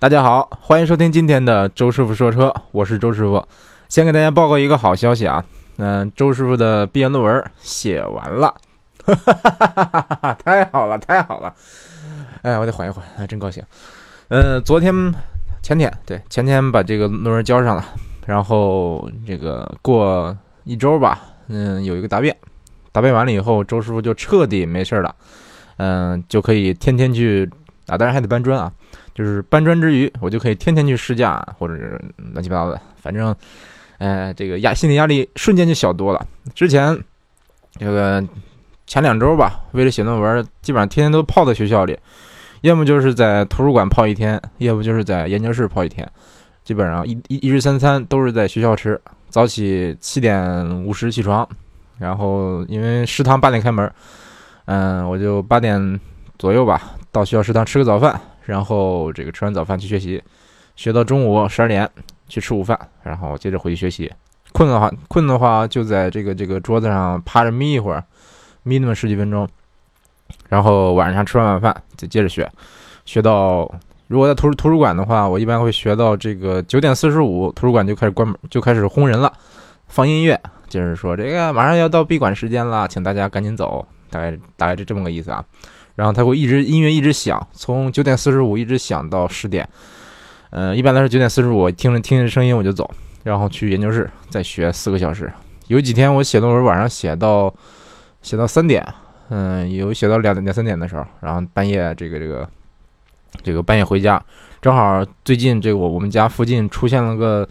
大家好，欢迎收听今天的周师傅说车，我是周师傅。先给大家报告一个好消息啊，嗯，周师傅的毕业论文写完了，哈哈哈哈哈哈！太好了，太好了！哎，我得缓一缓，真高兴。嗯，昨天、前天，对，前天把这个论文交上了，然后这个过一周吧，嗯，有一个答辩，答辩完了以后，周师傅就彻底没事了，嗯，就可以天天去啊，当然还得搬砖啊。就是搬砖之余，我就可以天天去试驾，或者是乱七八糟的，反正，呃，这个压心理压力瞬间就小多了。之前这个前两周吧，为了写论文，基本上天天都泡在学校里，要么就是在图书馆泡一天，要不就是在研究室泡一天，基本上一一一日三餐都是在学校吃。早起七点五十起床，然后因为食堂八点开门，嗯，我就八点左右吧到学校食堂吃个早饭。然后这个吃完早饭去学习，学到中午十二点去吃午饭，然后接着回去学习。困的话，困的话就在这个这个桌子上趴着眯一会儿，眯那么十几分钟。然后晚上吃完晚饭再接着学，学到如果在图书图书馆的话，我一般会学到这个九点四十五，图书馆就开始关门，就开始轰人了，放音乐，就是说这个马上要到闭馆时间了，请大家赶紧走，大概大概是这么个意思啊。然后他会一直音乐一直响，从九点四十五一直响到十点。嗯，一般来说九点四十五听着听着声音我就走，然后去研究室再学四个小时。有几天我写论文晚上写到写到三点，嗯，有写到两两三点的时候，然后半夜这个这个这个半夜回家，正好最近这个我我们家附近出现了个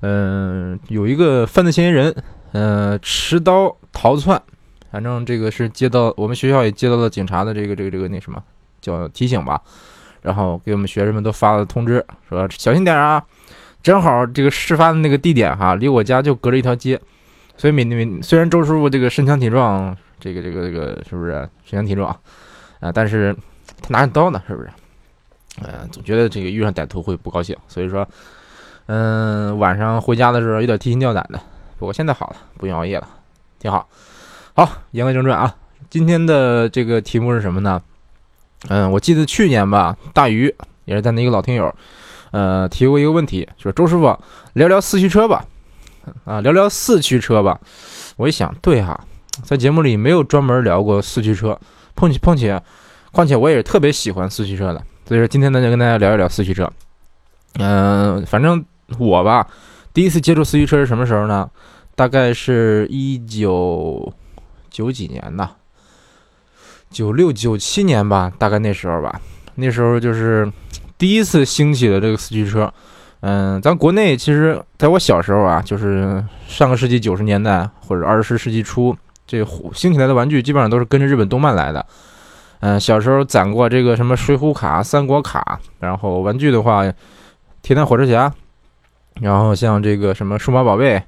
嗯有一个犯罪嫌疑人，嗯，持刀逃窜。反正这个是接到我们学校也接到了警察的这个这个这个那什么叫提醒吧，然后给我们学生们都发了通知，说小心点啊。正好这个事发的那个地点哈，离我家就隔着一条街，所以每每虽然周师傅这个身强体壮，这个这个这个是不是身强体壮啊？但是他拿着刀呢，是不是？嗯，总觉得这个遇上歹徒会不高兴，所以说，嗯，晚上回家的时候有点提心吊胆的。不过现在好了，不用熬夜了，挺好。好，言归正传啊，今天的这个题目是什么呢？嗯，我记得去年吧，大鱼也是咱的一个老听友，呃，提过一个问题，说周师傅聊聊四驱车吧，啊，聊聊四驱车吧。我一想，对哈，在节目里没有专门聊过四驱车，碰起碰且，况且我也是特别喜欢四驱车的，所以说今天呢就跟大家聊一聊四驱车。嗯，反正我吧，第一次接触四驱车是什么时候呢？大概是一九。九几年的，九六九七年吧，大概那时候吧。那时候就是第一次兴起的这个四驱车。嗯，咱国内其实在我小时候啊，就是上个世纪九十年代或者二十世纪初，这兴起来的玩具基本上都是跟着日本动漫来的。嗯，小时候攒过这个什么水浒卡、三国卡，然后玩具的话，铁胆火车侠，然后像这个什么数码宝贝，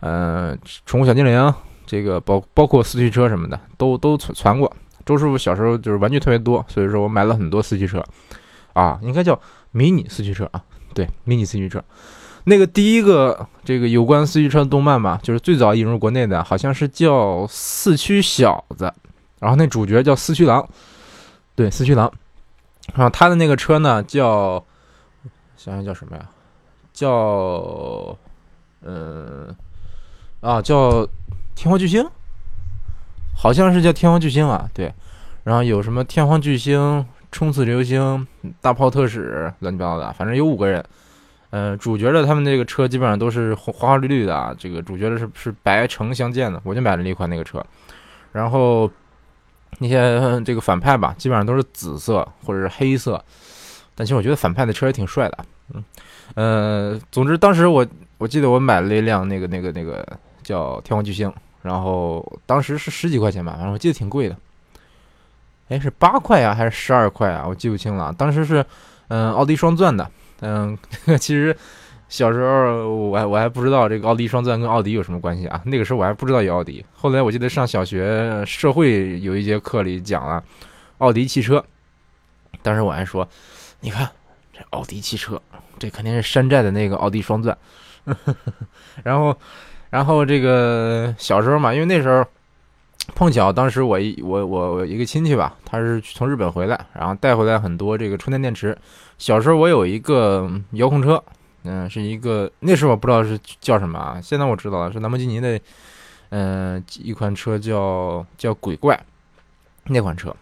嗯，宠物小精灵。这个包包括四驱车什么的都都传传过。周师傅小时候就是玩具特别多，所以说我买了很多四驱车，啊，应该叫迷你四驱车啊，对，迷你四驱车。那个第一个这个有关四驱车的动漫吧，就是最早引入国内的，好像是叫《四驱小子》，然后那主角叫四驱狼，对，四驱狼。然后他的那个车呢叫，想想叫什么呀？叫，嗯，啊，叫。天皇巨星，好像是叫天皇巨星啊，对，然后有什么天皇巨星、冲刺流星、大炮特使，乱七八糟的，反正有五个人。嗯，主角的他们那个车基本上都是花花绿绿的啊，这个主角的是是白橙相间的，我就买了那款那个车。然后那些这个反派吧，基本上都是紫色或者是黑色，但其实我觉得反派的车也挺帅的。嗯，呃，总之当时我我记得我买了一辆那个那个那个叫天皇巨星。然后当时是十几块钱吧，反正我记得挺贵的。哎，是八块啊，还是十二块啊？我记不清了。当时是，嗯，奥迪双钻的。嗯，其实小时候我还我还不知道这个奥迪双钻跟奥迪有什么关系啊。那个时候我还不知道有奥迪。后来我记得上小学社会有一节课里讲了奥迪汽车。当时我还说，你看这奥迪汽车，这肯定是山寨的那个奥迪双钻。然后。然后这个小时候嘛，因为那时候碰巧当时我一我我我一个亲戚吧，他是从日本回来，然后带回来很多这个充电电池。小时候我有一个遥控车，嗯，是一个那时候我不知道是叫什么啊，现在我知道了，是兰博基尼的，嗯，一款车叫叫鬼怪那款车，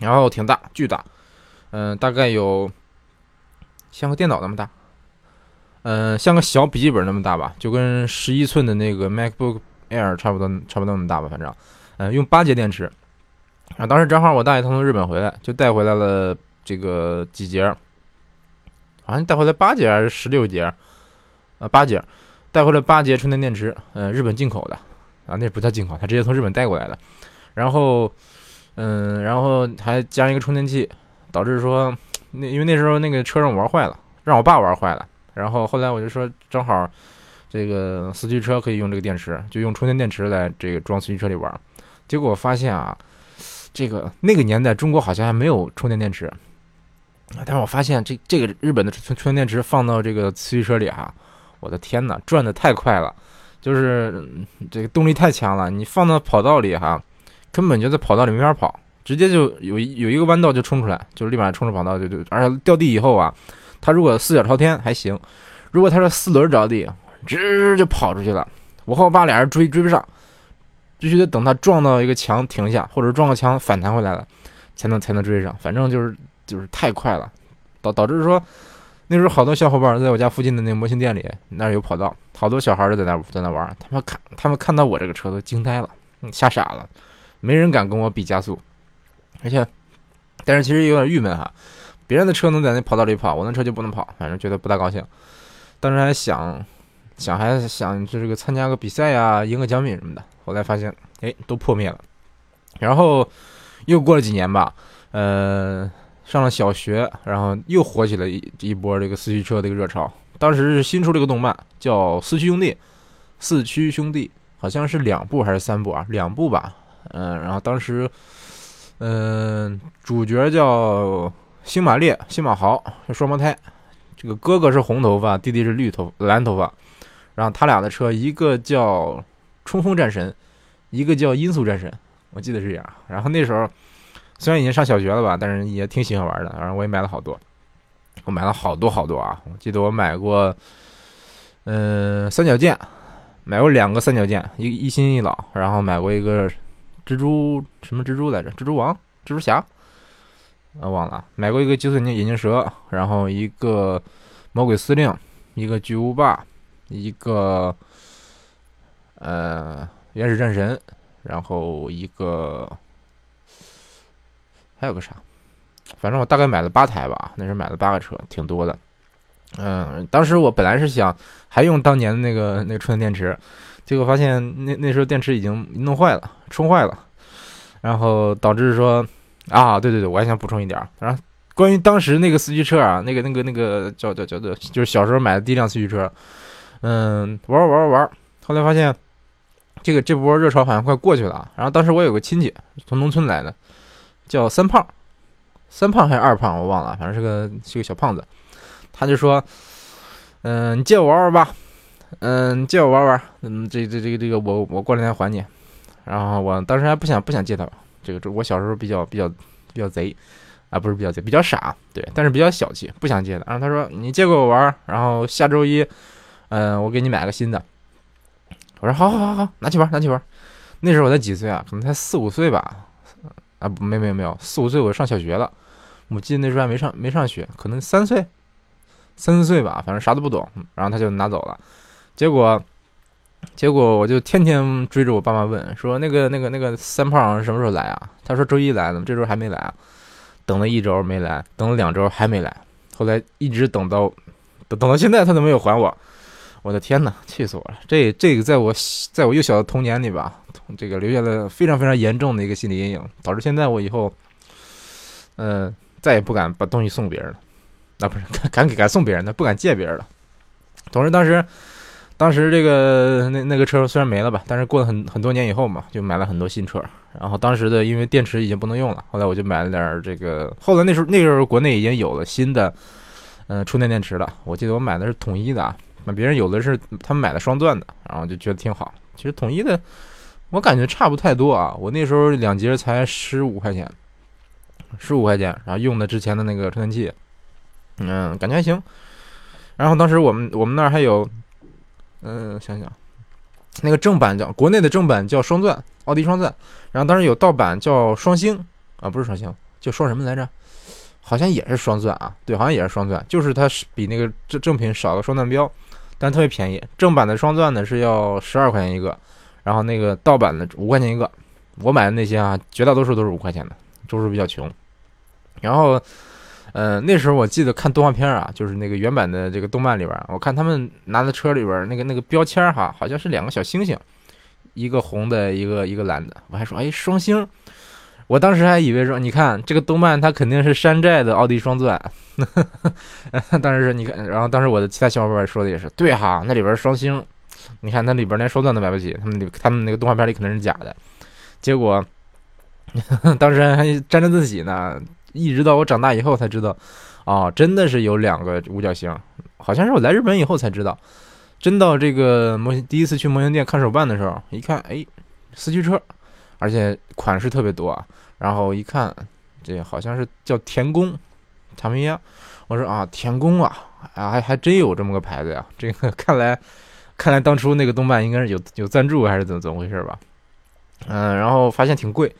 然后挺大，巨大，嗯，大概有 像个电脑那么大，嗯，像个小笔记本那么大吧，就跟十一寸的那个 MacBook Air 差不多，差不多那么大吧，反正。嗯，用八节电池，啊，当时正好我大爷他从日本回来，就带回来了这个几节，好像带回来八节还是十六节，啊，八节，带回来八节充电电池，嗯，日本进口的，啊，那不叫进口，他直接从日本带过来的，然后，嗯，然后还加一个充电器，导致说那因为那时候那个车让我玩坏了，让我爸玩坏了，然后后来我就说正好这个四驱车可以用这个电池，就用充电电池来这个装四驱车里玩。结果发现啊，这个那个年代中国好像还没有充电电池，但是我发现这这个日本的充充电电池放到这个四驱车里哈，我的天呐，转的太快了，就是这个动力太强了。你放到跑道里哈，根本就在跑道里没法跑，直接就有有一个弯道就冲出来，就立马冲出跑道就就，而且掉地以后啊，它如果四脚朝天还行，如果它是四轮着地，吱就跑出去了。我和我爸俩人追追不上。必须得等它撞到一个墙停下，或者撞个墙反弹回来了，才能才能追上。反正就是就是太快了，导导致说那时候好多小伙伴在我家附近的那模型店里，那儿有跑道，好多小孩都在那在那玩。他们看他们看到我这个车都惊呆了，吓傻了，没人敢跟我比加速。而且，但是其实有点郁闷哈，别人的车能在那跑道里跑，我那车就不能跑，反正觉得不大高兴。当时还想想还想就这个参加个比赛呀，赢个奖品什么的。后来发现，哎，都破灭了。然后又过了几年吧，呃，上了小学，然后又火起了一一波这个四驱车的一个热潮。当时是新出了一个动漫，叫《四驱兄弟》，四驱兄弟好像是两部还是三部啊？两部吧。嗯，然后当时，嗯，主角叫星马烈、星马豪，是双胞胎。这个哥哥是红头发，弟弟是绿头蓝头发。然后他俩的车，一个叫。冲锋战神，一个叫音速战神，我记得是这样。然后那时候虽然已经上小学了吧，但是也挺喜欢玩的。然后我也买了好多，我买了好多好多啊！我记得我买过，嗯，三角剑，买过两个三角剑，一一新一老。然后买过一个蜘蛛什么蜘蛛来着？蜘蛛王、蜘蛛侠，啊忘了。买过一个极速眼镜蛇，然后一个魔鬼司令，一个巨无霸，一个。呃，原始战神，然后一个还有个啥，反正我大概买了八台吧，那时候买了八个车，挺多的。嗯，当时我本来是想还用当年的那个那个充电电池，结果发现那那时候电池已经弄坏了，充坏了，然后导致说啊，对对对，我还想补充一点，然后关于当时那个四驱车啊，那个那个那个叫叫叫做，就是小时候买的第一辆四驱车，嗯，玩玩玩玩，后来发现。这个这波热潮好像快过去了，然后当时我有个亲戚从农村来的，叫三胖，三胖还是二胖我忘了，反正是个是个小胖子，他就说，嗯，你借我玩玩吧，嗯，借我玩玩，嗯，这这这个这个我我过两天还你，然后我当时还不想不想借他，这个这我小时候比较比较比较贼，啊不是比较贼，比较傻，对，但是比较小气，不想借的，然后他说你借给我玩，然后下周一，嗯，我给你买个新的。我说好，好，好，好，拿去玩，拿去玩。那时候我才几岁啊？可能才四五岁吧。啊，没，没有，没有，四五岁我上小学了。我记得那时候还没上，没上学，可能三岁，三四岁吧，反正啥都不懂。然后他就拿走了。结果，结果我就天天追着我爸妈问，说那个，那个，那个三胖什么时候来啊？他说周一来的，这周还没来啊。等了一周没来，等了两周还没来，后来一直等到，等等到现在他都没有还我。我的天哪，气死我了！这这个在我在我幼小的童年里吧，这个留下了非常非常严重的一个心理阴影，导致现在我以后，嗯，再也不敢把东西送别人了。那不是 敢给敢送别人的，不敢借别人了。同时，当时当时这个那那个车虽然没了吧，但是过了很很多年以后嘛，就买了很多新车。然后当时的因为电池已经不能用了，后来我就买了点这个。后来那时候那时候国内已经有了新的嗯充电电池了，我记得我买的是统一的啊。那别人有的是他们买的双钻的，然后就觉得挺好。其实统一的，我感觉差不太多啊。我那时候两节才十五块钱，十五块钱，然后用的之前的那个充电器，嗯，感觉还行。然后当时我们我们那儿还有，嗯，想想，那个正版叫国内的正版叫双钻，奥迪双钻。然后当时有盗版叫双星啊，不是双星，叫双什么来着？好像也是双钻啊，对，好像也是双钻，就是它是比那个正正品少个双钻标，但特别便宜。正版的双钻呢是要十二块钱一个，然后那个盗版的五块钱一个。我买的那些啊，绝大多数都是五块钱的，就是比较穷。然后，呃，那时候我记得看动画片啊，就是那个原版的这个动漫里边，我看他们拿在车里边那个那个标签哈，好像是两个小星星，一个红的，一个一个蓝的。我还说，哎，双星。我当时还以为说，你看这个动漫，它肯定是山寨的奥迪双钻。当时你看，然后当时我的其他小伙伴说的也是，对哈，那里边双星，你看那里边连双钻都买不起，他们他们那个动画片里肯定是假的。结果 当时还沾着自喜呢，一直到我长大以后才知道，啊，真的是有两个五角星，好像是我来日本以后才知道。真到这个模型第一次去模型店看手办的时候，一看，哎，四驱车。而且款式特别多啊，然后一看，这好像是叫田宫，他们呀，我说啊，田宫啊，啊还还真有这么个牌子呀，这个看来，看来当初那个动漫应该是有有赞助还是怎么怎么回事吧？嗯，然后发现挺贵，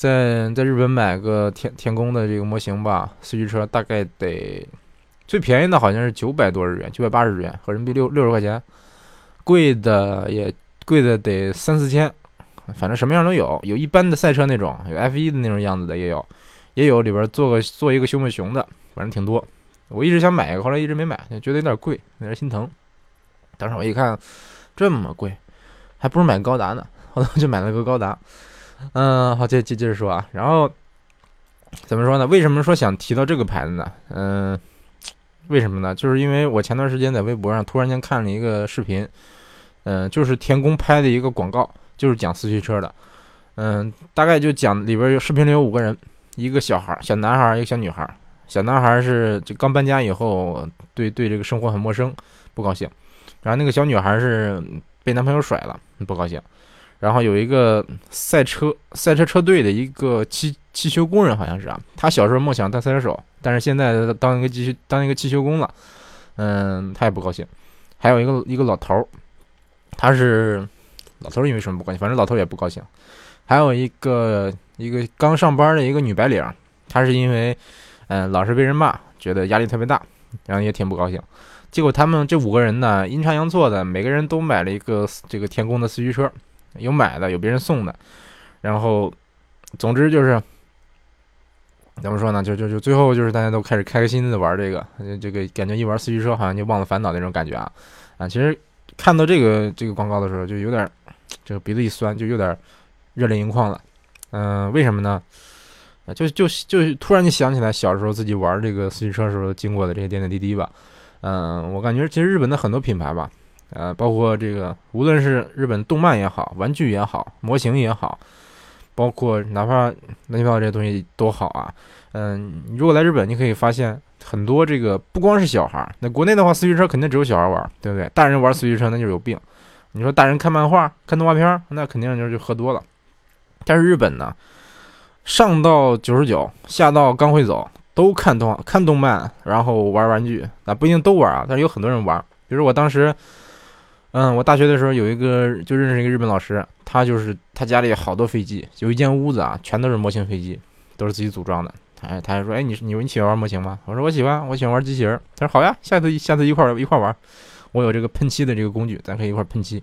在在日本买个天天宫的这个模型吧，四驱车大概得最便宜的好像是九百多日元，九百八十日元，合人民币六六十块钱，贵的也贵的得三四千。反正什么样都有，有一般的赛车那种，有 F 一的那种样子的也有，也有里边做个做一个熊本熊的，反正挺多。我一直想买一个，后来一直没买，就觉得有点贵，有点心疼。当时我一看这么贵，还不如买高达呢，后来就买了个高达。嗯，好，接接接着说啊，然后怎么说呢？为什么说想提到这个牌子呢？嗯，为什么呢？就是因为我前段时间在微博上突然间看了一个视频，嗯，就是田宫拍的一个广告。就是讲四驱车的，嗯，大概就讲里边有视频里有五个人，一个小孩，小男孩，一个小女孩。小男孩是就刚搬家以后，对对这个生活很陌生，不高兴。然后那个小女孩是被男朋友甩了，不高兴。然后有一个赛车赛车车队的一个汽汽修工人，好像是啊，他小时候梦想当赛车手，但是现在当一个汽修当一个汽修工了，嗯，他也不高兴。还有一个一个老头，他是。老头因为什么不高兴？反正老头也不高兴。还有一个一个刚上班的一个女白领，她是因为，嗯，老是被人骂，觉得压力特别大，然后也挺不高兴。结果他们这五个人呢，阴差阳错的，每个人都买了一个这个天宫的四驱车，有买的，有别人送的。然后，总之就是怎么说呢？就就就最后就是大家都开始开开心心的玩这个，这个感觉一玩四驱车好像就忘了烦恼那种感觉啊啊！其实看到这个这个广告的时候，就有点。这个鼻子一酸，就有点热泪盈眶了。嗯，为什么呢？就就就突然就想起来小时候自己玩这个四驱车时候经过的这些点点滴滴吧。嗯，我感觉其实日本的很多品牌吧，呃，包括这个，无论是日本动漫也好，玩具也好，模型也好，包括哪怕乱七八糟这些东西都好啊。嗯，如果来日本，你可以发现很多这个不光是小孩儿，那国内的话，四驱车肯定只有小孩玩，对不对？大人玩四驱车那就是有病。你说大人看漫画、看动画片，那肯定就是就喝多了。但是日本呢，上到九十九，下到刚会走，都看动画看动漫，然后玩玩具啊，不一定都玩啊，但是有很多人玩。比如我当时，嗯，我大学的时候有一个就认识一个日本老师，他就是他家里好多飞机，有一间屋子啊，全都是模型飞机，都是自己组装的。哎，他还说，哎，你你你喜欢玩模型吗？我说我喜欢，我喜欢玩机器人。他说好呀，下次下次一块一块玩。我有这个喷漆的这个工具，咱可以一块喷漆，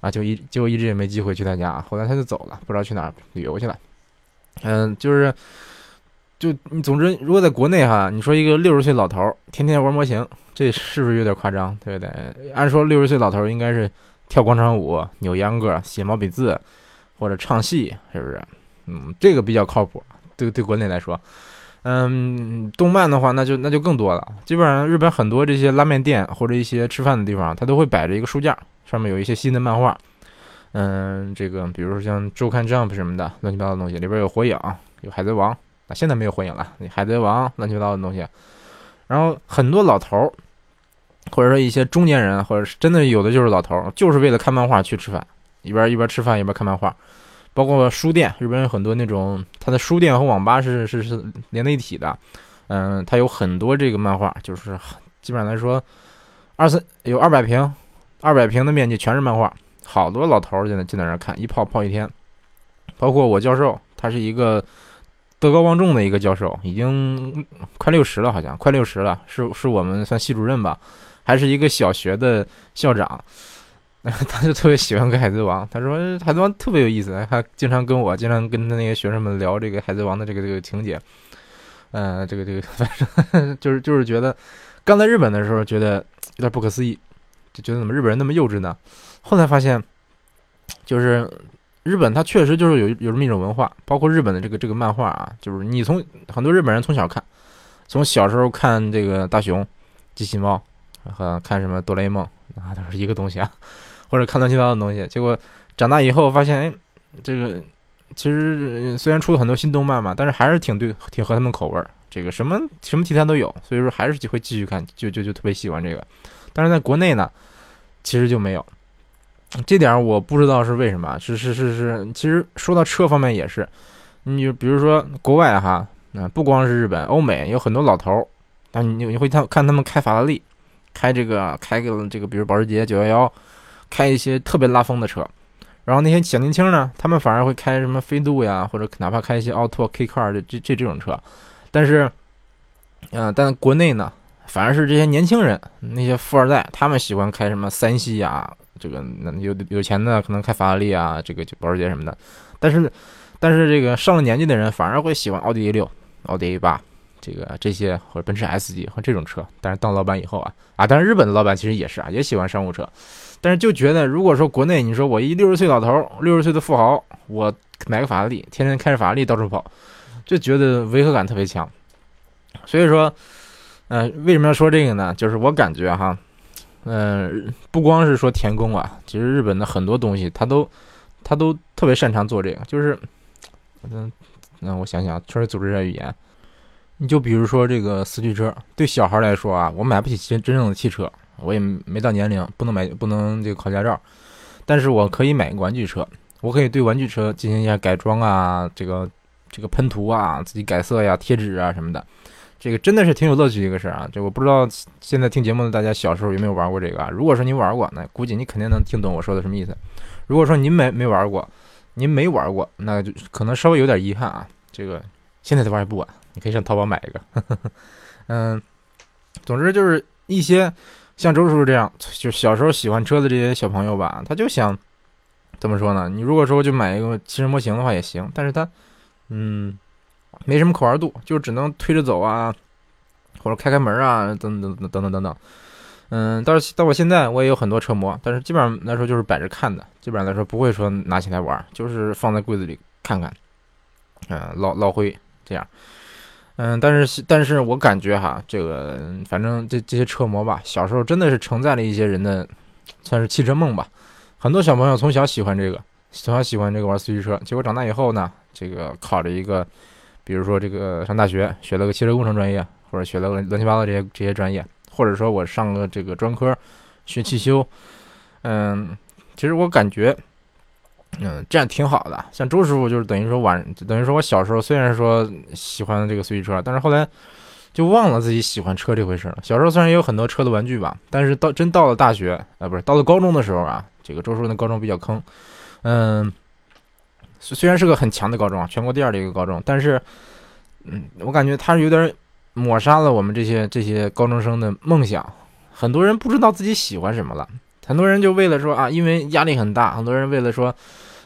啊，就一结果一直也没机会去他家，后来他就走了，不知道去哪儿旅游去了。嗯，就是，就你总之，如果在国内哈，你说一个六十岁老头天天玩模型，这是不是有点夸张？对不对？按说六十岁老头应该是跳广场舞、扭秧歌、写毛笔字或者唱戏，是不是？嗯，这个比较靠谱，对对国内来说。嗯，动漫的话，那就那就更多了。基本上日本很多这些拉面店或者一些吃饭的地方，它都会摆着一个书架，上面有一些新的漫画。嗯，这个比如说像周刊 Jump 什么的乱七八糟的东西，里边有火影，有海贼王。啊，现在没有火影了，你海贼王乱七八糟的东西。然后很多老头儿，或者说一些中年人，或者是真的有的就是老头儿，就是为了看漫画去吃饭。一边一边吃饭一边看漫画。包括书店，日本有很多那种，它的书店和网吧是是是连在一起的。嗯，它有很多这个漫画，就是基本上来说，二三有二百平，二百平的面积全是漫画，好多老头儿就在就在那看，一泡泡一天。包括我教授，他是一个德高望重的一个教授，已经快六十了，好像快六十了，是是我们算系主任吧，还是一个小学的校长。他就特别喜欢看《海贼王》，他说《海贼王》特别有意思，他经常跟我，经常跟他那些学生们聊这个《海贼王》的这个这个情节。嗯，这个这个，反正就是就是觉得，刚在日本的时候觉得有点不可思议，就觉得怎么日本人那么幼稚呢？后来发现，就是日本它确实就是有有这么一种文化，包括日本的这个这个漫画啊，就是你从很多日本人从小看，从小时候看这个大雄、机器猫和看什么哆啦 A 梦啊，都是一个东西啊，或者看乱七八糟的东西，结果长大以后发现，哎，这个。其实虽然出了很多新动漫嘛，但是还是挺对，挺合他们口味儿。这个什么什么题材都有，所以说还是会继续看，就就就特别喜欢这个。但是在国内呢，其实就没有。这点我不知道是为什么。是是是是，其实说到车方面也是，你就比如说国外哈，那不光是日本，欧美有很多老头儿，但你你会看看他们开法拉利，开这个开个这个，比如保时捷911，开一些特别拉风的车。然后那些小年轻呢，他们反而会开什么飞度呀，或者哪怕开一些奥拓 K Car 这这这种车，但是，嗯，但国内呢，反而是这些年轻人，那些富二代，他们喜欢开什么三系呀，这个有有钱的可能开法拉利啊，这个就保时捷什么的，但是，但是这个上了年纪的人反而会喜欢奥迪 A 六、奥迪 A 八，这个这些或者奔驰 S 级和这种车。但是当老板以后啊，啊，但是日本的老板其实也是啊，也喜欢商务车。但是就觉得，如果说国内你说我一六十岁老头，六十岁的富豪，我买个法拉利，天天开着法拉利到处跑，就觉得违和感特别强。所以说，呃，为什么要说这个呢？就是我感觉哈，嗯，不光是说田宫啊，其实日本的很多东西，他都他都特别擅长做这个。就是，嗯，那我想想，确实组织下语言。你就比如说这个四驱车，对小孩来说啊，我买不起真真正的汽车。我也没到年龄，不能买，不能这个考驾照，但是我可以买个玩具车，我可以对玩具车进行一下改装啊，这个这个喷涂啊，自己改色呀、贴纸啊什么的，这个真的是挺有乐趣一个事儿啊。这我不知道现在听节目的大家小时候有没有玩过这个啊？如果说您玩过，那估计你肯定能听懂我说的什么意思。如果说您没没玩过，您没玩过，那就可能稍微有点遗憾啊。这个现在的玩也不晚，你可以上淘宝买一个。嗯，总之就是一些。像周叔叔这样，就小时候喜欢车的这些小朋友吧，他就想怎么说呢？你如果说就买一个汽车模型的话也行，但是他，嗯，没什么可玩度，就只能推着走啊，或者开开门啊，等等等等等等等。嗯，到到我现在我也有很多车模，但是基本上来说就是摆着看的，基本上来说不会说拿起来玩，就是放在柜子里看看，嗯，捞捞灰这样。嗯，但是但是我感觉哈，这个反正这这些车模吧，小时候真的是承载了一些人的，算是汽车梦吧。很多小朋友从小喜欢这个，从小喜欢这个玩四驱车，结果长大以后呢，这个考了一个，比如说这个上大学学了个汽车工程专业，或者学了个乱七八糟这些这些专业，或者说我上个这个专科学汽修，嗯，其实我感觉。嗯，这样挺好的。像周师傅就是等于说晚，等于说我小时候虽然说喜欢这个随机车，但是后来就忘了自己喜欢车这回事了。小时候虽然也有很多车的玩具吧，但是到真到了大学啊，不是到了高中的时候啊，这个周师傅的高中比较坑。嗯，虽然是个很强的高中啊，全国第二的一个高中，但是嗯，我感觉他是有点抹杀了我们这些这些高中生的梦想。很多人不知道自己喜欢什么了，很多人就为了说啊，因为压力很大，很多人为了说。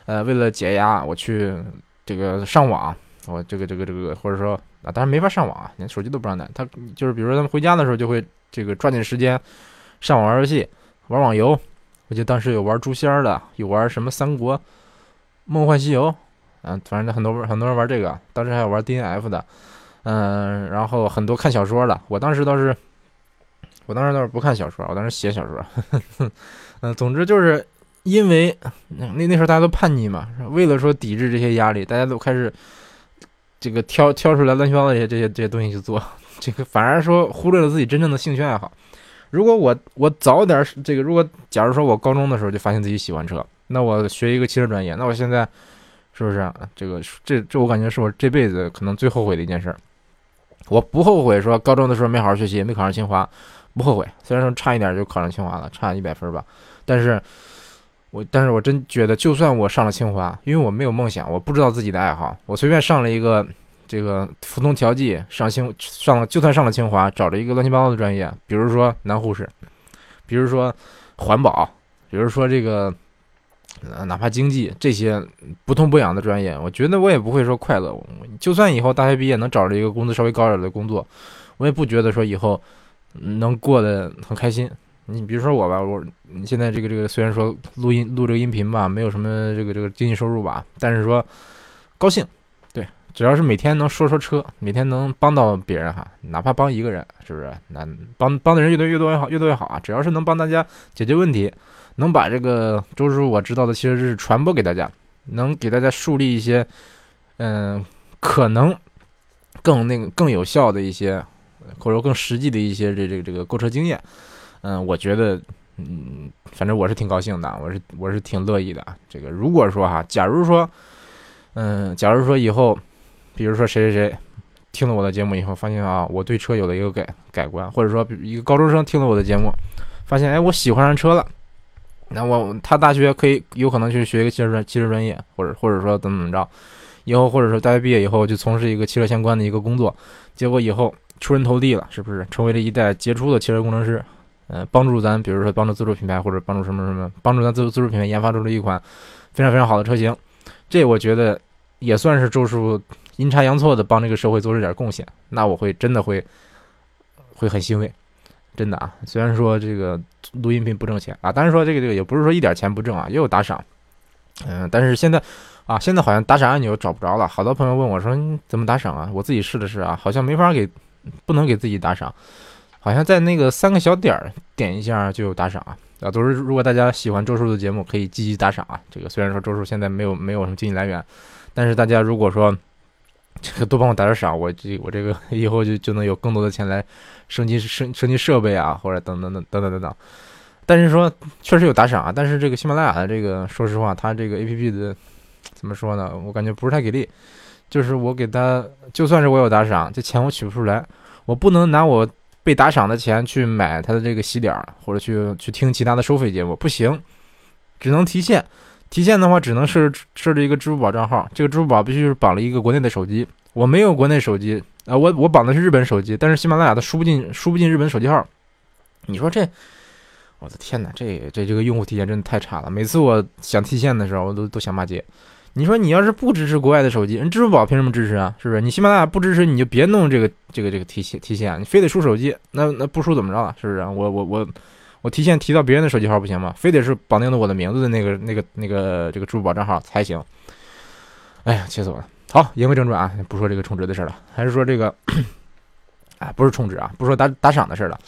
呃，为了解压，我去这个上网，我这个这个这个，或者说啊，当然没法上网啊，连手机都不让带。他就是比如说他们回家的时候，就会这个抓紧时间上网玩游戏，玩网游。我记得当时有玩诛仙的，有玩什么三国、梦幻西游，嗯，反正很多很多人玩这个。当时还有玩 DNF 的，嗯，然后很多看小说的。我当时倒是，我当时倒是不看小说，我当时写小说。嗯，总之就是。因为那那时候大家都叛逆嘛，为了说抵制这些压力，大家都开始这个挑挑出来乱七八糟这些这些这些东西去做，这个反而说忽略了自己真正的兴趣爱好。如果我我早点这个，如果假如说我高中的时候就发现自己喜欢车，那我学一个汽车专业，那我现在是不是这个这这我感觉是我这辈子可能最后悔的一件事。我不后悔说高中的时候没好好学习，没考上清华，不后悔。虽然说差一点就考上清华了，差一百分吧，但是我但是我真觉得，就算我上了清华，因为我没有梦想，我不知道自己的爱好，我随便上了一个这个服从调剂上清上了，就算上了清华，找了一个乱七八糟的专业，比如说男护士，比如说环保，比如说这个。哪怕经济这些不痛不痒的专业，我觉得我也不会说快乐。就算以后大学毕业能找着一个工资稍微高点的工作，我也不觉得说以后能过得很开心。你比如说我吧，我现在这个这个虽然说录音录这个音频吧，没有什么这个这个经济收入吧，但是说高兴。只要是每天能说说车，每天能帮到别人哈，哪怕帮一个人，是不是？那帮帮的人越多越多越好，越多越好啊！只要是能帮大家解决问题。能把这个周师傅我知道的汽车知识传播给大家，能给大家树立一些，嗯，可能更那个更有效的一些，或者说更实际的一些这这个这个购车经验，嗯，我觉得，嗯，反正我是挺高兴的，我是我是挺乐意的。这个如果说哈，假如说，嗯，假如说以后，比如说谁谁谁听了我的节目以后，发现啊，我对车有了一个改改观，或者说一个高中生听了我的节目，发现哎，我喜欢上车了。那我他大学可以有可能去学一个汽车专汽车专业，或者或者说怎么怎么着，以后或者说大学毕业以后就从事一个汽车相关的一个工作，结果以后出人头地了，是不是成为了一代杰出的汽车工程师？呃，帮助咱比如说帮助自主品牌或者帮助什么什么，帮助咱自主自主品牌研发出了一款非常非常好的车型，这我觉得也算是周师傅阴差阳错的帮这个社会做出点贡献，那我会真的会会很欣慰。真的啊，虽然说这个录音频不挣钱啊，但是说这个这个也不是说一点钱不挣啊，也有打赏，嗯，但是现在啊，现在好像打赏按钮找不着了。好多朋友问我说怎么打赏啊？我自己试了试啊，好像没法给，不能给自己打赏，好像在那个三个小点儿点一下就有打赏啊。啊，都是如果大家喜欢周叔的节目，可以积极打赏啊。这个虽然说周叔现在没有没有什么经济来源，但是大家如果说。这 个多帮我打点赏，我这我这个以后就就能有更多的钱来升级升升级设备啊，或者等等等等等等等。但是说确实有打赏啊，但是这个喜马拉雅的这个，说实话，它这个 A P P 的怎么说呢？我感觉不是太给力。就是我给他，就算是我有打赏，这钱我取不出来，我不能拿我被打赏的钱去买他的这个洗点，或者去去听其他的收费节目，不行，只能提现。提现的话，只能设设置一个支付宝账号，这个支付宝必须是绑了一个国内的手机。我没有国内手机啊，我我绑的是日本手机，但是喜马拉雅它输不进输不进日本手机号。你说这，我的天哪，这这这个用户体验真的太差了。每次我想提现的时候，我都都想骂街。你说你要是不支持国外的手机，人支付宝凭什么支持啊？是不是？你喜马拉雅不支持，你就别弄这个这个这个提现提现，你非得输手机，那那不输怎么着啊？是不是？我我我。我提现提到别人的手机号不行吗？非得是绑定的我的名字的那个、那个、那个这个支付宝账号才行。哎呀，气死我了！好，言归正传啊，不说这个充值的事了，还是说这个，哎，不是充值啊，不说打打赏的事了。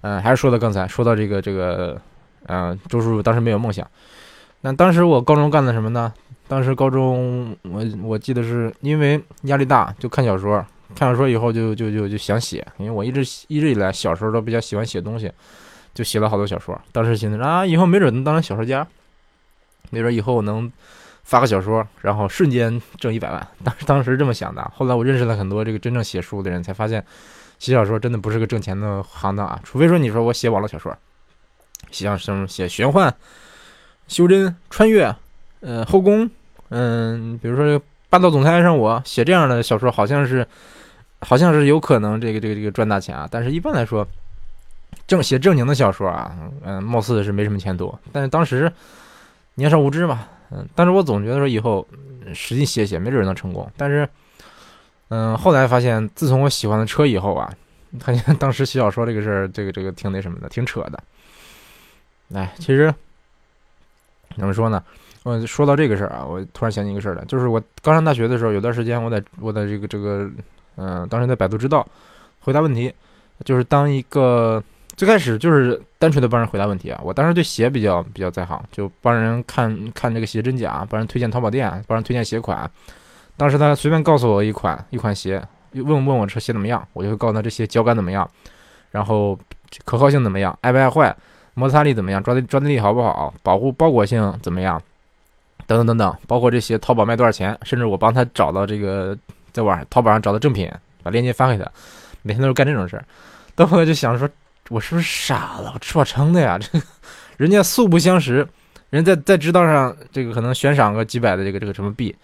嗯，还是说到刚才说到这个这个，嗯，周叔叔当时没有梦想。那当时我高中干的什么呢？当时高中我我记得是因为压力大，就看小说，看小说以后就就就就想写，因为我一直一直以来小时候都比较喜欢写东西。就写了好多小说，当时寻思啊，以后没准能当成小说家，没准以后能发个小说，然后瞬间挣一百万。当时当时这么想的。后来我认识了很多这个真正写书的人，才发现写小说真的不是个挣钱的行当啊。除非说你说我写网络小说，写什么写玄幻、修真、穿越，呃，后宫，嗯，比如说霸道总裁爱上我，写这样的小说，好像是好像是有可能这个这个这个赚大钱啊。但是一般来说。正写正经的小说啊，嗯，貌似是没什么前途。但是当时年少无知嘛，嗯，但是我总觉得说以后使劲写写，没准能成功。但是，嗯，后来发现，自从我喜欢了车以后啊，发现当时写小说这个事儿，这个这个挺那什么的，挺扯的。哎，其实怎么说呢？我说到这个事儿啊，我突然想起一个事儿来，就是我刚上大学的时候，有段时间我在我在这个这个，嗯，当时在百度知道回答问题，就是当一个。最开始就是单纯的帮人回答问题啊，我当时对鞋比较比较在行，就帮人看看这个鞋真假，帮人推荐淘宝店，帮人推荐鞋款。当时他随便告诉我一款一款鞋，问问我这鞋怎么样，我就会告诉他这鞋脚感怎么样，然后可靠性怎么样，爱不爱坏，摩擦力怎么样，抓地抓地力好不好，保护包裹性怎么样，等等等等，包括这些淘宝卖多少钱，甚至我帮他找到这个在网上淘宝上找到正品，把链接发给他，每天都是干这种事儿。到后来就想说，我是不是傻了？我吃饱撑的呀？这个人家素不相识，人在在知道上这个可能悬赏个几百的这个这个什么币。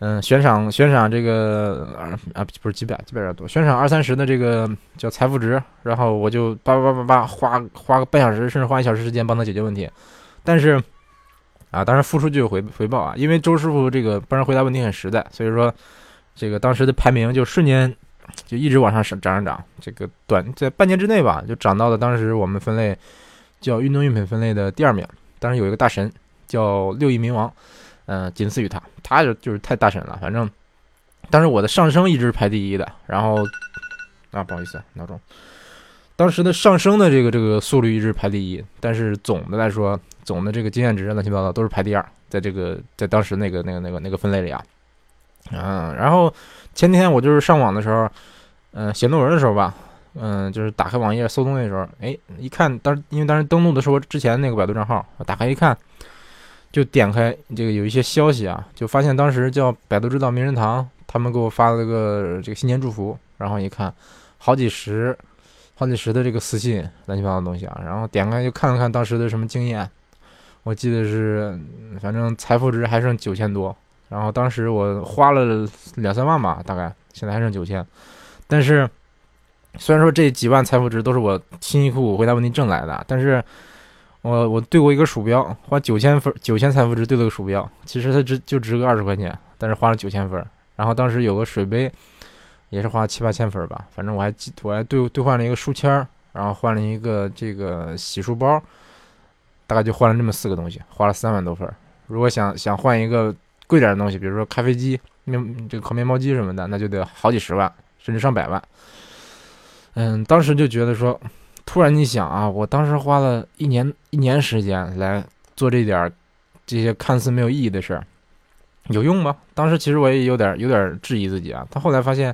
嗯，悬赏悬赏这个啊不是几百几百点多，悬赏二三十的这个叫财富值，然后我就叭叭叭叭叭花花个半小时甚至花一小时时间帮他解决问题，但是啊，当然付出就有回回报啊，因为周师傅这个帮人回答问题很实在，所以说这个当时的排名就瞬间就一直往上涨涨涨涨，这个短在半年之内吧，就涨到了当时我们分类叫运动用品分类的第二名，当时有一个大神叫六亿冥王。嗯，仅次于他，他就就是太大神了。反正，当时我的上升一直排第一的。然后，啊，不好意思，闹钟。当时的上升的这个这个速率一直排第一，但是总的来说，总的这个经验值乱七八糟都是排第二，在这个在当时那个那个那个那个分类里啊。嗯，然后前天我就是上网的时候，嗯，写论文的时候吧，嗯，就是打开网页搜东西的时候，哎，一看当因为当时登录的是我之前那个百度账号，我打开一看。就点开这个有一些消息啊，就发现当时叫百度知道名人堂，他们给我发了个这个新年祝福，然后一看，好几十，好几十的这个私信，乱七八糟的东西啊，然后点开就看了看当时的什么经验，我记得是，反正财富值还剩九千多，然后当时我花了两三万吧，大概现在还剩九千，但是虽然说这几万财富值都是我辛辛苦苦回答问题挣来的，但是。我我对过一个鼠标，花九千分九千财富值对了个鼠标，其实它值就值个二十块钱，但是花了九千分。然后当时有个水杯，也是花七八千分吧，反正我还记我还兑兑换了一个书签儿，然后换了一个这个洗漱包，大概就换了这么四个东西，花了三万多分。如果想想换一个贵点的东西，比如说咖啡机、面这个烤面包机什么的，那就得好几十万，甚至上百万。嗯，当时就觉得说。突然你想啊，我当时花了一年一年时间来做这点这些看似没有意义的事儿，有用吗？当时其实我也有点有点质疑自己啊。他后来发现，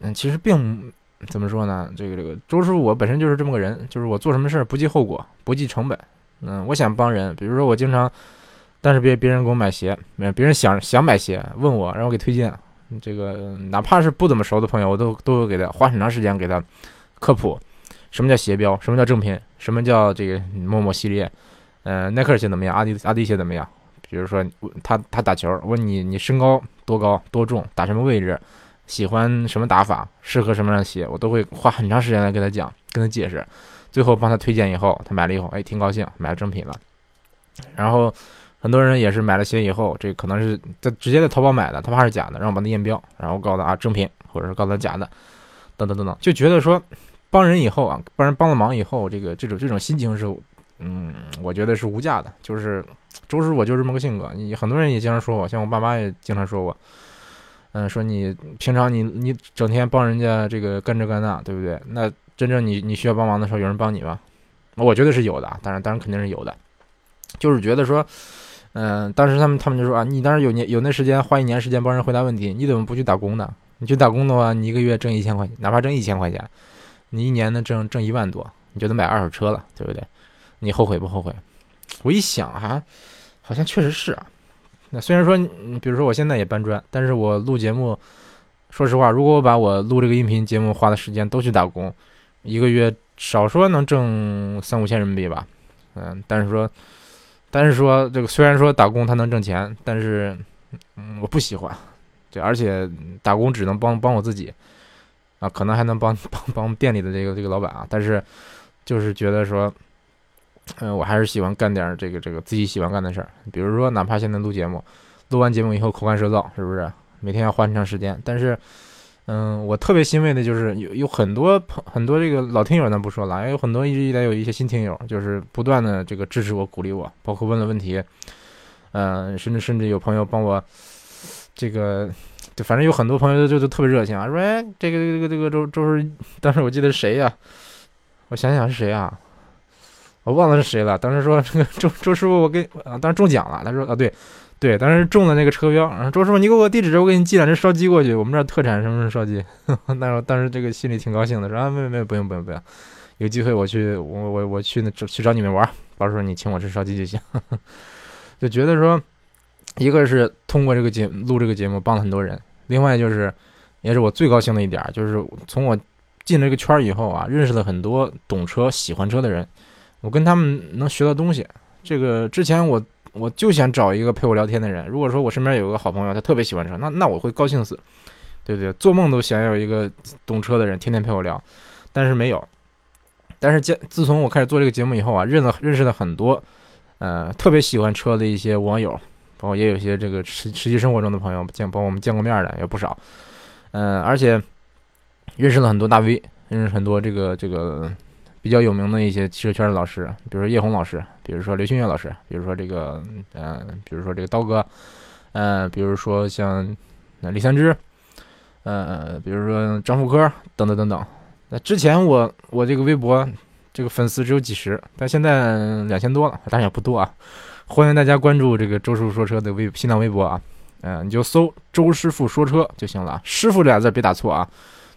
嗯，其实并怎么说呢？这个这个周师傅我本身就是这么个人，就是我做什么事儿不计后果，不计成本。嗯，我想帮人，比如说我经常，但是别别人给我买鞋，没别人想想买鞋问我，让我给推荐，这个哪怕是不怎么熟的朋友，我都都会给他花很长时间给他科普。什么叫鞋标？什么叫正品？什么叫这个某某系列？呃，耐克鞋怎么样？阿迪阿迪鞋怎么样？比如说他他打球，问你你身高多高多重，打什么位置，喜欢什么打法，适合什么样的鞋，我都会花很长时间来跟他讲，跟他解释，最后帮他推荐以后，他买了以后，哎，挺高兴，买了正品了。然后很多人也是买了鞋以后，这可能是在直接在淘宝买的，他怕是假的，让我帮他验标，然后告诉他啊正品，或者是告诉他假的，等等等等，就觉得说。帮人以后啊，帮人帮了忙以后，这个这种这种心情是，嗯，我觉得是无价的。就是周师傅，我就这么个性格。你很多人也经常说我，像我爸妈也经常说我，嗯，说你平常你你整天帮人家这个干这干那，对不对？那真正你你需要帮忙的时候，有人帮你吗？我觉得是有的，当然当然肯定是有的。就是觉得说，嗯，当时他们他们就说啊，你当时有年有那时间花一年时间帮人回答问题，你怎么不去打工呢？你去打工的话，你一个月挣一千块钱，哪怕挣一千块钱。你一年呢挣挣一万多，你就能买二手车了，对不对？你后悔不后悔？我一想啊，好像确实是啊。那虽然说，比如说我现在也搬砖，但是我录节目，说实话，如果我把我录这个音频节目花的时间都去打工，一个月少说能挣三五千人民币吧。嗯，但是说，但是说这个虽然说打工他能挣钱，但是，嗯，我不喜欢。对，而且打工只能帮帮我自己。啊，可能还能帮 帮帮店里的这个这个老板啊，但是就是觉得说，嗯，我还是喜欢干点这个这个自己喜欢干的事儿。比如说，哪怕现在录节目，录完节目以后口干舌燥，是不是？每天要花很长时间。但是，嗯，我特别欣慰的就是有有很多朋很多这个老听友呢不说了，有很多一直以来有一些新听友，就是不断的这个支持我、鼓励我，包括问了问题，嗯，甚至甚至有朋友帮我这个。就反正有很多朋友就就特别热情啊，说哎，这个这个这个周周是，当时我记得是谁呀？我想想是谁啊？我忘了是谁了。当时说这个周周师傅，我给啊，当时中奖了。他说啊，对对，当时中的那个车标。然后周师傅，你给我地址，我给你寄两只烧鸡过去。我们这儿特产什么什么烧鸡。那时候当时这个心里挺高兴的，说啊，没有没有，不用不用不用，有机会我去我我我去那去找你们玩，到时候你请我吃烧鸡就行。就觉得说。一个是通过这个节录这个节目帮了很多人，另外就是也是我最高兴的一点，就是从我进了这个圈以后啊，认识了很多懂车、喜欢车的人，我跟他们能学到东西。这个之前我我就想找一个陪我聊天的人，如果说我身边有个好朋友，他特别喜欢车，那那我会高兴死，对不对？做梦都想有一个懂车的人天天陪我聊，但是没有。但是自自从我开始做这个节目以后啊，认了认识了很多，呃，特别喜欢车的一些网友，包括也有些这个实实际生活中的朋友见，包括我们见过面的也不少，嗯，而且认识了很多大 V，认识很多这个这个比较有名的一些汽车圈的老师，比如说叶红老师，比如说刘星月老师，比如说这个呃，比如说这个刀哥，呃，比如说像那李三枝，呃，比如说张富科等等等等。那之前我我这个微博这个粉丝只有几十，但现在两千多了，当然也不多啊。欢迎大家关注这个周师傅说车的微新浪微博啊，嗯，你就搜周师傅说车就行了。师傅俩字别打错啊，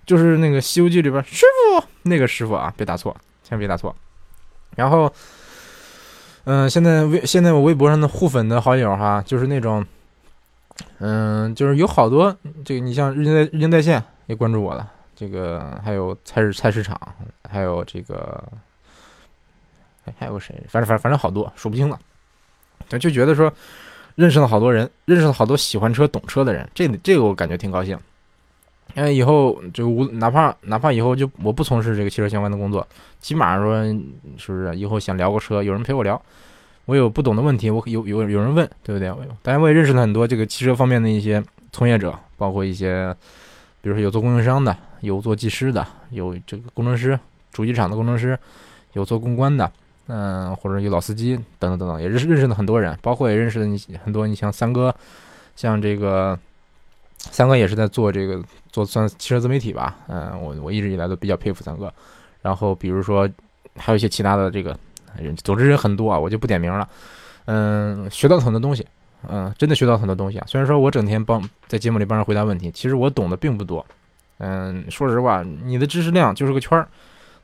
就是那个《西游记》里边师傅那个师傅啊，别打错，千万别打错。然后，嗯，现在微现在我微博上的互粉的好友哈，就是那种，嗯，就是有好多这个，你像日经在日经在线也关注我了。这个还有菜市菜市场，还有这个，还有谁？反正反正反正好多，数不清了。就觉得说，认识了好多人，认识了好多喜欢车、懂车的人，这这个我感觉挺高兴。因为以后就无哪怕哪怕以后就我不从事这个汽车相关的工作，起码说是不是以后想聊个车，有人陪我聊，我有不懂的问题，我有有有人问，对不对？当然我也认识了很多这个汽车方面的一些从业者，包括一些，比如说有做供应商的。有做技师的，有这个工程师，主机厂的工程师，有做公关的，嗯，或者有老司机等等等等，也认识认识了很多人，包括也认识了你很多，你像三哥，像这个三哥也是在做这个做算汽车自媒体吧，嗯，我我一直以来都比较佩服三哥。然后比如说还有一些其他的这个人，总之人很多啊，我就不点名了。嗯，学到很多东西，嗯，真的学到很多东西啊。虽然说我整天帮在节目里帮人回答问题，其实我懂得并不多。嗯，说实话，你的知识量就是个圈儿，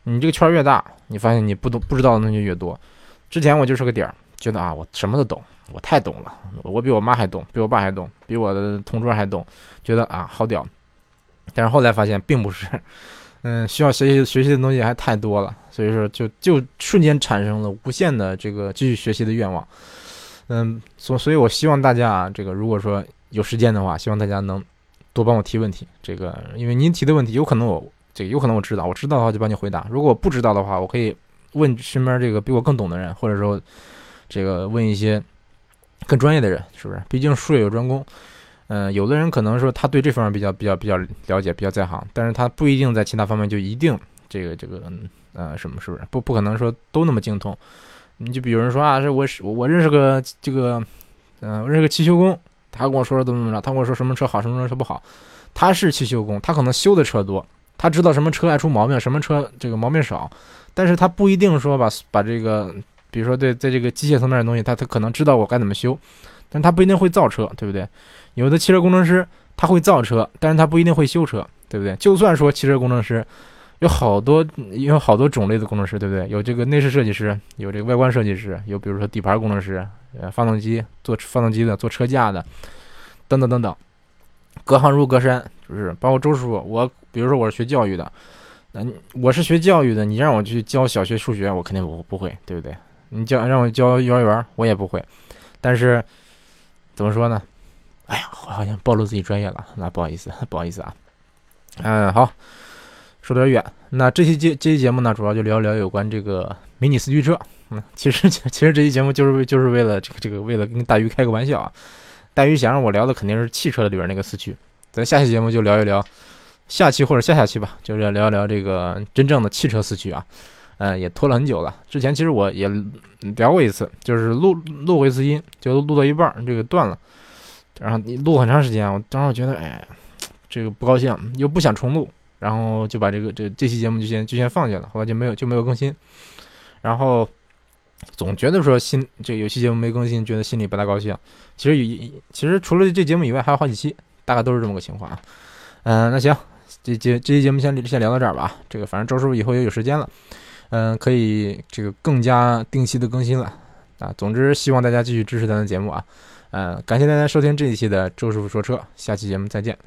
你这个圈儿越大，你发现你不懂不知道的东西越多。之前我就是个点儿，觉得啊，我什么都懂，我太懂了，我比我妈还懂，比我爸还懂，比我的同桌还懂，觉得啊好屌。但是后来发现并不是，嗯，需要学习学习的东西还太多了，所以说就就瞬间产生了无限的这个继续学习的愿望。嗯，所所以，我希望大家啊，这个如果说有时间的话，希望大家能。多帮我提问题，这个因为您提的问题有可能我这个有可能我知道，我知道的话就帮你回答。如果不知道的话，我可以问身边这个比我更懂的人，或者说这个问一些更专业的人，是不是？毕竟术业有专攻。嗯，有的人可能说他对这方面比较比较比较了解，比较在行，但是他不一定在其他方面就一定这个这个呃什么，是不是？不不可能说都那么精通。你就比如说啊，是我是我认识个这个嗯，我认识个汽修工。他跟我说说怎么怎么着，他跟我说什么车好，什么车不好。他是汽修工，他可能修的车多，他知道什么车爱出毛病，什么车这个毛病少。但是他不一定说把把这个，比如说对在这个机械层面的东西，他他可能知道我该怎么修，但他不一定会造车，对不对？有的汽车工程师他会造车，但是他不一定会修车，对不对？就算说汽车工程师有好多有好多种类的工程师，对不对？有这个内饰设计师，有这个外观设计师，有比如说底盘工程师。呃，发动机做发动机的，做车架的，等等等等，隔行如隔山，就是包括周师傅，我比如说我是学教育的，那我是学教育的，你让我去教小学数学，我肯定不不会，对不对？你教让我教幼儿园，我也不会。但是怎么说呢？哎呀，我好像暴露自己专业了，那不好意思，不好意思啊。嗯，好，说点远。那这期节这期节目呢，主要就聊聊有关这个迷你四驱车。嗯，其实 其实这期节目就是为就是为了这个这个为了跟大鱼开个玩笑啊。大鱼想让我聊的肯定是汽车里边那个四驱，咱下期节目就聊一聊，下期或者下下期吧，就是聊一聊这个真正的汽车四驱啊。嗯，也拖了很久了。之前其实我也聊过一次，就是录录过一次音，就录到一半这个断了，然后你录很长时间，我当时觉得哎，这个不高兴，又不想重录，然后就把这个这这期节目就先就先放下了，后来就没有就没有更新，然后。总觉得说心这有期节目没更新，觉得心里不大高兴。其实有，其实除了这节目以外，还有好几期，大概都是这么个情况啊。嗯，那行，这节这期节目先先聊到这儿吧。这个反正周师傅以后也有时间了，嗯，可以这个更加定期的更新了。啊。总之，希望大家继续支持咱的节目啊。嗯，感谢大家收听这一期的周师傅说车，下期节目再见。